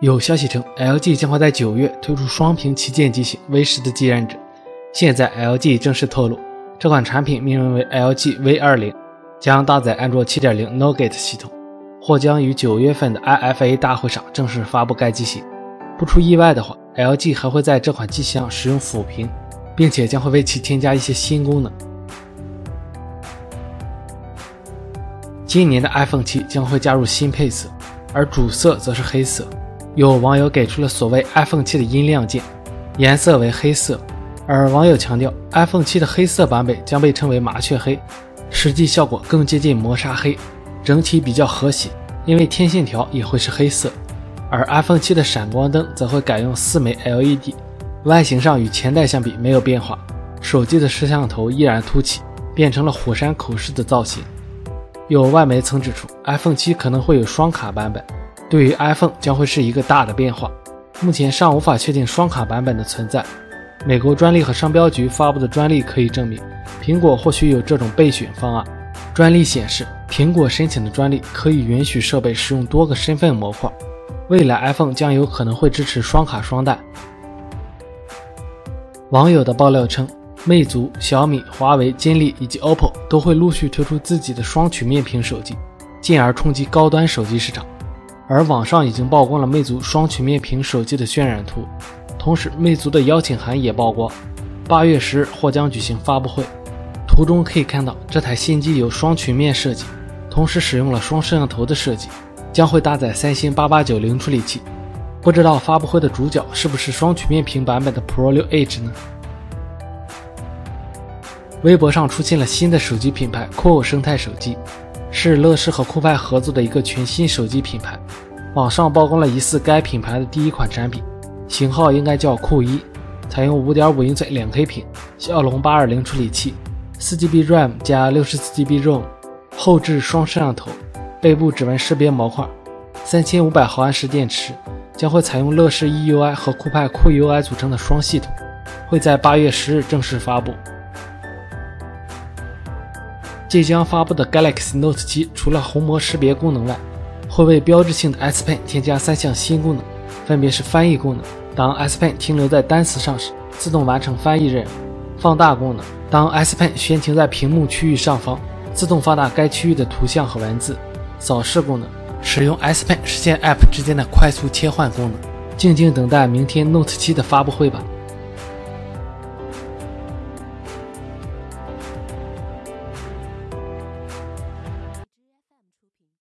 有消息称，LG 将会在九月推出双屏旗舰机型 V 十的继任者。现在，LG 正式透露，这款产品命名为 LG V 二零，将搭载安卓七点零 Nougat 系统，或将于九月份的 IFA 大会上正式发布该机型。不出意外的话，LG 还会在这款机型上使用抚屏，并且将会为其添加一些新功能。今年的 iPhone 七将会加入新配色，而主色则是黑色。有网友给出了所谓 iPhone 7的音量键，颜色为黑色，而网友强调 iPhone 7的黑色版本将被称为麻雀黑，实际效果更接近磨砂黑，整体比较和谐，因为天线条也会是黑色。而 iPhone 7的闪光灯则会改用四枚 LED，外形上与前代相比没有变化，手机的摄像头依然凸起，变成了火山口式的造型。有外媒曾指出，iPhone 7可能会有双卡版本。对于 iPhone 将会是一个大的变化，目前尚无法确定双卡版本的存在。美国专利和商标局发布的专利可以证明，苹果或许有这种备选方案。专利显示，苹果申请的专利可以允许设备使用多个身份模块。未来 iPhone 将有可能会支持双卡双待。网友的爆料称，魅族、小米、华为、金立以及 OPPO 都会陆续推出自己的双曲面屏手机，进而冲击高端手机市场。而网上已经曝光了魅族双曲面屏手机的渲染图，同时魅族的邀请函也曝光，八月十日或将举行发布会。图中可以看到这台新机有双曲面设计，同时使用了双摄像头的设计，将会搭载三星八八九零处理器。不知道发布会的主角是不是双曲面屏版本的 Pro 六 Edge 呢？微博上出现了新的手机品牌 COO 生态手机。是乐视和酷派合作的一个全新手机品牌，网上曝光了疑似该品牌的第一款产品，型号应该叫酷一，采用5.5英寸两 K 屏，骁龙820处理器，4GB RAM 加 64GB ROM，后置双摄像头，背部指纹识别模块，3500毫安时电池，将会采用乐视 EUI 和酷派酷 UI 组成的双系统，会在8月10日正式发布。即将发布的 Galaxy Note 7除了虹膜识别功能外，会为标志性的 S Pen 添加三项新功能，分别是翻译功能，当 S Pen 停留在单词上时，自动完成翻译任务；放大功能，当 S Pen 悬停在屏幕区域上方，自动放大该区域的图像和文字；扫视功能，使用 S Pen 实现 App 之间的快速切换功能。静静等待明天 Note 7的发布会吧。